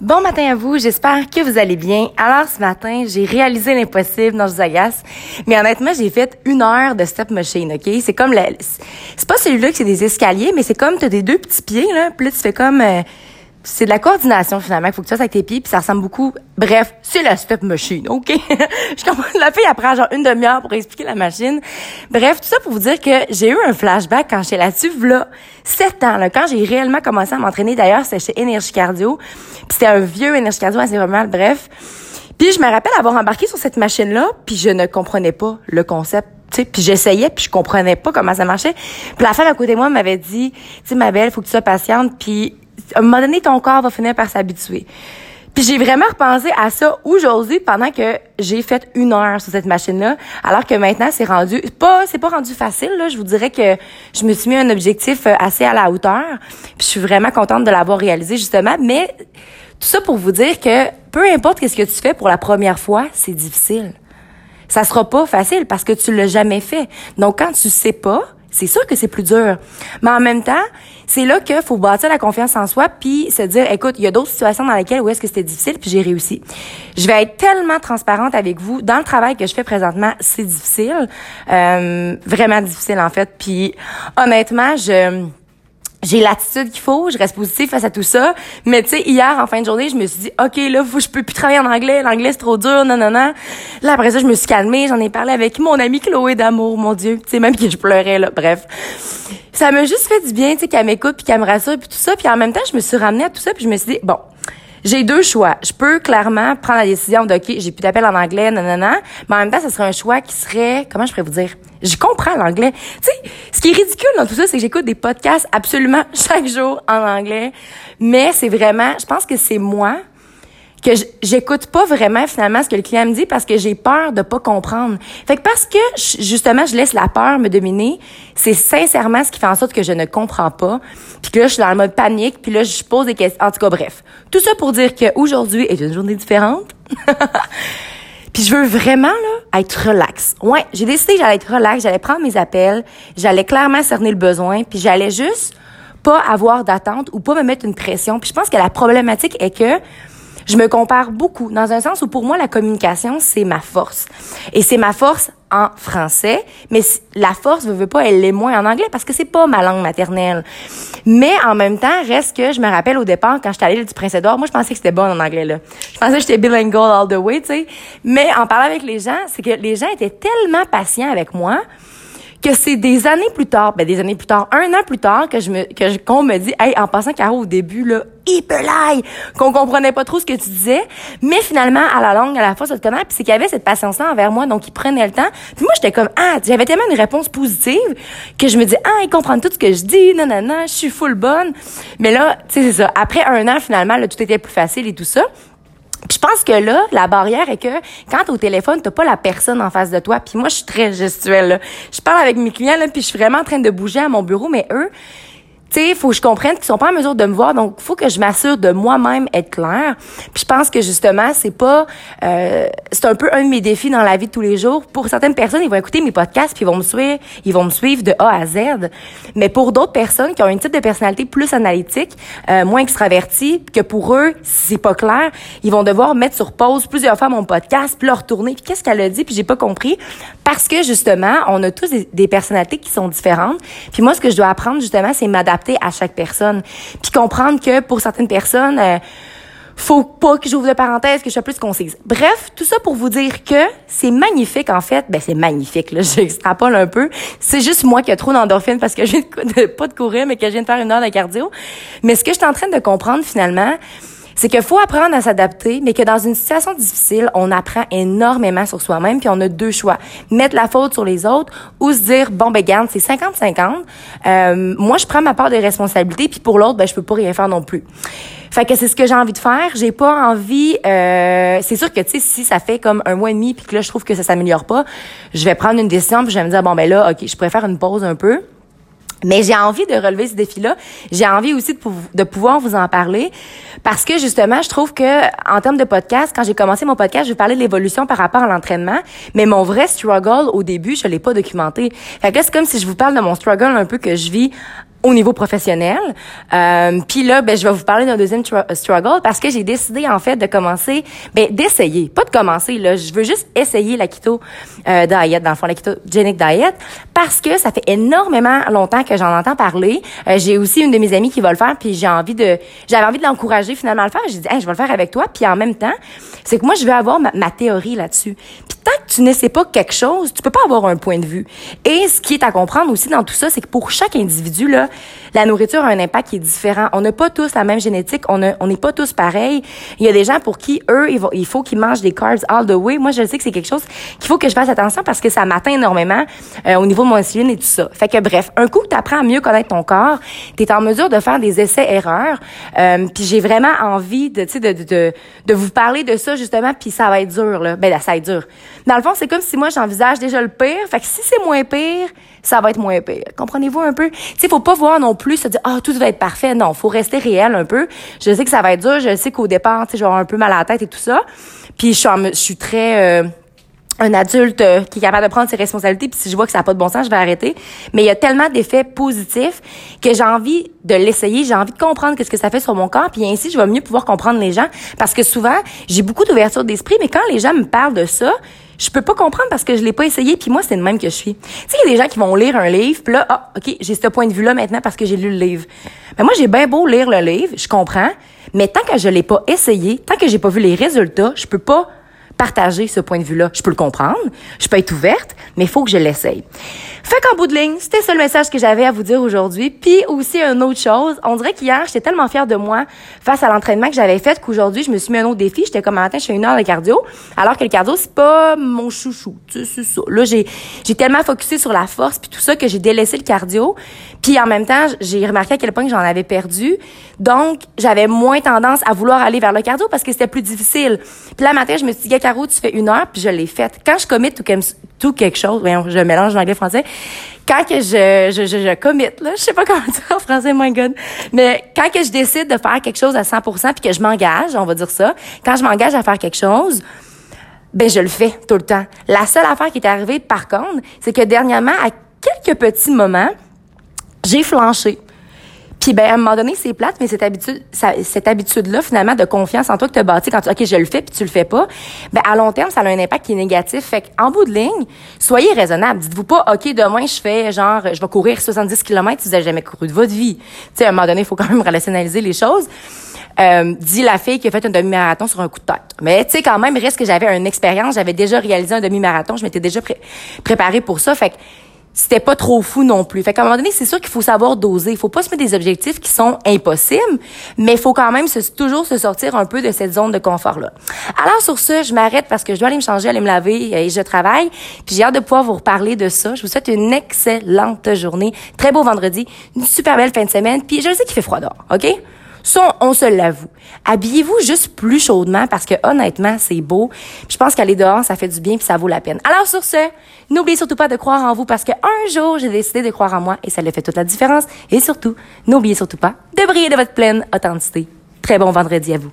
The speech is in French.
Bon matin à vous, j'espère que vous allez bien. Alors ce matin, j'ai réalisé l'impossible, non je vous agace, mais honnêtement, j'ai fait une heure de step machine, ok? C'est comme la... C'est pas celui-là qui c'est des escaliers, mais c'est comme t'as des deux petits pieds, là, puis tu fais comme... Euh, c'est de la coordination finalement faut que tu fasses avec tes pieds puis ça ressemble beaucoup. Bref c'est la step machine ok? Je comprends. La fille après genre une demi-heure pour expliquer la machine. Bref tout ça pour vous dire que j'ai eu un flashback quand j'étais là-dessus là sept ans là quand j'ai réellement commencé à m'entraîner. D'ailleurs c'était chez Énergie Cardio puis c'était un vieux Énergie Cardio assez normal bref. Puis je me rappelle avoir embarqué sur cette machine là puis je ne comprenais pas le concept puis j'essayais, puis je comprenais pas comment ça marchait. Puis la femme à côté de moi m'avait dit, tu sais, ma belle, faut que tu sois patiente, puis à un moment donné, ton corps va finir par s'habituer. Puis j'ai vraiment repensé à ça aujourd'hui pendant que j'ai fait une heure sur cette machine-là, alors que maintenant c'est rendu pas c'est pas rendu facile là. Je vous dirais que je me suis mis un objectif euh, assez à la hauteur. Puis je suis vraiment contente de l'avoir réalisé justement. Mais tout ça pour vous dire que peu importe ce que tu fais pour la première fois, c'est difficile. Ça sera pas facile parce que tu l'as jamais fait. Donc quand tu sais pas, c'est sûr que c'est plus dur. Mais en même temps, c'est là qu'il faut bâtir la confiance en soi puis se dire, écoute, il y a d'autres situations dans lesquelles où est-ce que c'était difficile puis j'ai réussi. Je vais être tellement transparente avec vous. Dans le travail que je fais présentement, c'est difficile. Euh, vraiment difficile, en fait. Puis honnêtement, je j'ai l'attitude qu'il faut, je reste positive face à tout ça. Mais tu sais, hier, en fin de journée, je me suis dit, OK, là, faut, je peux plus travailler en anglais, l'anglais c'est trop dur, non, non, non. Là, après ça, je me suis calmée, j'en ai parlé avec mon amie Chloé d'amour, mon Dieu. Tu sais, même que je pleurais, là, bref. Ça m'a juste fait du bien, tu sais, qu'elle m'écoute, puis qu'elle me rassure, puis tout ça. Puis en même temps, je me suis ramenée à tout ça, puis je me suis dit, bon, j'ai deux choix. Je peux clairement prendre la décision de, OK, j'ai plus d'appel en anglais, non, non, non. Mais en même temps, ce serait un choix qui serait, comment je pourrais vous dire? Je comprends l'anglais. Tu sais, ce qui est ridicule dans tout ça, c'est que j'écoute des podcasts absolument chaque jour en anglais. Mais c'est vraiment, je pense que c'est moi que j'écoute pas vraiment finalement ce que le client me dit parce que j'ai peur de pas comprendre. Fait que parce que justement je laisse la peur me dominer, c'est sincèrement ce qui fait en sorte que je ne comprends pas, puis que là je suis dans le mode panique, puis là je pose des questions. En tout cas bref, tout ça pour dire qu'aujourd'hui est une journée différente. puis je veux vraiment là être relax. Ouais, j'ai décidé que j'allais être relax, j'allais prendre mes appels, j'allais clairement cerner le besoin, puis j'allais juste pas avoir d'attente ou pas me mettre une pression. Puis je pense que la problématique est que je me compare beaucoup dans un sens où pour moi la communication c'est ma force et c'est ma force en français, mais la force veut, veut pas elle l'est moins en anglais parce que c'est pas ma langue maternelle. Mais en même temps, reste que je me rappelle au départ quand j'étais allée du Prince Édouard, moi je pensais que c'était bon en anglais là. Je pensais que j'étais bilingual all the way, tu sais. Mais en parlant avec les gens, c'est que les gens étaient tellement patients avec moi que c'est des années plus tard, ben des années plus tard, un an plus tard que je me que qu'on me dit hey en passant Caro au début là, qu'on comprenait pas trop ce que tu disais, mais finalement à la longue à la fois ça te connaît puis c'est qu'il y avait cette patience là envers moi donc il prenait le temps. Puis moi j'étais comme ah, j'avais tellement une réponse positive que je me dis ah, ils comprennent tout ce que je dis, non non non, je suis full bonne. Mais là, tu sais c'est ça, après un an finalement là tout était plus facile et tout ça je pense que là, la barrière est que quand au téléphone, t'as pas la personne en face de toi. Puis moi, je suis très gestuelle. Je parle avec mes clients, là, puis je suis vraiment en train de bouger à mon bureau, mais eux, tu sais, faut que je comprenne qu'ils sont pas en mesure de me voir, donc faut que je m'assure de moi-même être claire. Puis je pense que justement, c'est pas, euh, c'est un peu un de mes défis dans la vie de tous les jours. Pour certaines personnes, ils vont écouter mes podcasts puis ils vont me suivre, ils vont me suivre de A à Z. Mais pour d'autres personnes qui ont un type de personnalité plus analytique, euh, moins extravertie, que pour eux, c'est pas clair, ils vont devoir mettre sur pause plusieurs fois mon podcast, puis le retourner. Puis qu'est-ce qu'elle a dit? Puis j'ai pas compris parce que justement, on a tous des, des personnalités qui sont différentes. Puis moi, ce que je dois apprendre justement, c'est m'adapter à chaque personne. Puis comprendre que pour certaines personnes, euh, faut pas que j'ouvre de parenthèse, que je sois plus concise. Bref, tout ça pour vous dire que c'est magnifique en fait. Ben c'est magnifique là, j'extrapole un peu. C'est juste moi qui ai trop d'endorphine parce que je viens de, pas de courir mais que je viens de faire une heure de cardio. Mais ce que je suis en train de comprendre finalement, c'est qu'il faut apprendre à s'adapter, mais que dans une situation difficile, on apprend énormément sur soi-même, puis on a deux choix. Mettre la faute sur les autres ou se dire, bon, ben garde, c'est 50-50. Euh, moi, je prends ma part de responsabilité, puis pour l'autre, ben je peux pas rien faire non plus. Fait que c'est ce que j'ai envie de faire. J'ai pas envie. Euh, c'est sûr que tu sais, si ça fait comme un mois et demi puis que là je trouve que ça s'améliore pas, je vais prendre une décision puis je vais me dire bon ben là, ok, je préfère une pause un peu. Mais j'ai envie de relever ce défi-là. J'ai envie aussi de, pouvoir vous en parler parce que justement, je trouve que en termes de podcast, quand j'ai commencé mon podcast, je parlais de l'évolution par rapport à l'entraînement, mais mon vrai struggle au début, je l'ai pas documenté. Fait que c'est comme si je vous parle de mon struggle un peu que je vis au niveau professionnel. Euh, Puis là, ben, je vais vous parler d'un deuxième struggle parce que j'ai décidé en fait de commencer, ben, d'essayer, pas de commencer là. Je veux juste essayer la keto euh, diet, dans le fond, la ketogenic diet, parce que ça fait énormément longtemps que j'en entends parler. Euh, j'ai aussi une de mes amies qui va le faire, puis j'ai envie de, j'avais envie de l'encourager finalement à le faire. J'ai dit, hey, je vais le faire avec toi. Puis en même temps, c'est que moi, je veux avoir ma, théorie là-dessus. Tu ne sais pas quelque chose, tu peux pas avoir un point de vue. Et ce qui est à comprendre aussi dans tout ça, c'est que pour chaque individu là, la nourriture a un impact qui est différent. On n'a pas tous la même génétique, on n'est pas tous pareils. Il y a des gens pour qui eux, il, faut qu'ils mangent des carbs all the way. Moi, je sais que c'est quelque chose qu'il faut que je fasse attention parce que ça m'atteint énormément euh, au niveau de mon insuline et tout ça. Fait que bref, un coup que tu apprends à mieux connaître ton corps, tu es en mesure de faire des essais-erreurs. Euh, puis j'ai vraiment envie de, de, de, de vous parler de ça justement, puis ça va être dur là. Ben ça va être dur. Dans c'est comme si moi j'envisage déjà le pire. Fait que si c'est moins pire, ça va être moins pire. Comprenez-vous un peu? Tu sais, faut pas voir non plus se dire, ah, tout va être parfait. Non, faut rester réel un peu. Je sais que ça va être dur. Je sais qu'au départ, tu sais, un peu mal à la tête et tout ça. Puis je suis, je suis très... Euh, un adulte euh, qui est capable de prendre ses responsabilités, puis si je vois que ça n'a pas de bon sens, je vais arrêter. Mais il y a tellement d'effets positifs que j'ai envie de l'essayer, j'ai envie de comprendre qu'est-ce que ça fait sur mon corps, puis ainsi je vais mieux pouvoir comprendre les gens. Parce que souvent, j'ai beaucoup d'ouverture d'esprit, mais quand les gens me parlent de ça, je peux pas comprendre parce que je l'ai pas essayé puis moi c'est le même que je suis. Tu sais il y a des gens qui vont lire un livre puis là ah OK, j'ai ce point de vue là maintenant parce que j'ai lu le livre. Mais moi j'ai bien beau lire le livre, je comprends, mais tant que je l'ai pas essayé, tant que j'ai pas vu les résultats, je peux pas partager ce point de vue-là. Je peux le comprendre, je peux être ouverte, mais il faut que je l'essaye. Fait qu'en bout de ligne, c'était ça le message que j'avais à vous dire aujourd'hui. Puis aussi une autre chose, on dirait qu'hier, j'étais tellement fière de moi face à l'entraînement que j'avais fait qu'aujourd'hui, je me suis mis un autre défi. J'étais comme matin, je fais une heure de cardio, alors que le cardio c'est pas mon chouchou. C'est ça. Là, j'ai j'ai tellement focusé sur la force puis tout ça que j'ai délaissé le cardio. Puis en même temps, j'ai remarqué à quel point j'en avais perdu. Donc, j'avais moins tendance à vouloir aller vers le cardio parce que c'était plus difficile. Puis là matin, je me suis dit, Caro, tu fais une heure, puis je l'ai faite. Quand je commit tout, tout quelque chose, je mélange l'anglais français. Quand que je, je, je, je commit, là, je sais pas comment dire en français, my God. Mais quand que je décide de faire quelque chose à 100% puis que je m'engage, on va dire ça, quand je m'engage à faire quelque chose, ben je le fais tout le temps. La seule affaire qui est arrivée, par contre, c'est que dernièrement, à quelques petits moments, j'ai flanché. Puis ben à un moment donné, c'est plate, mais cette habitude, cette habitude-là, finalement, de confiance en toi que tu as bâti quand tu OK, je le fais, puis tu le fais pas, ben à long terme, ça a un impact qui est négatif. Fait qu'en bout de ligne, soyez raisonnable. Dites-vous pas, OK, demain, je fais genre, je vais courir 70 km si vous avez jamais couru de votre vie. Tu sais, à un moment donné, il faut quand même rationaliser les choses. Euh, dit la fille qui a fait un demi-marathon sur un coup de tête. Mais tu sais, quand même, reste que j'avais une expérience, j'avais déjà réalisé un demi-marathon, je m'étais déjà préparée pour ça. Fait que c'était pas trop fou non plus. Fait qu'à un moment donné, c'est sûr qu'il faut savoir doser. Il faut pas se mettre des objectifs qui sont impossibles, mais il faut quand même toujours se sortir un peu de cette zone de confort-là. Alors sur ce, je m'arrête parce que je dois aller me changer, aller me laver et je travaille. Puis j'ai hâte de pouvoir vous reparler de ça. Je vous souhaite une excellente journée. Très beau vendredi. Une super belle fin de semaine. Puis je sais qu'il fait froid dehors, OK? Ça, on, se l'avoue. Habillez-vous juste plus chaudement parce que honnêtement, c'est beau. je pense qu'aller dehors, ça fait du bien puis ça vaut la peine. Alors sur ce, n'oubliez surtout pas de croire en vous parce qu'un jour, j'ai décidé de croire en moi et ça le fait toute la différence. Et surtout, n'oubliez surtout pas de briller de votre pleine authenticité. Très bon vendredi à vous.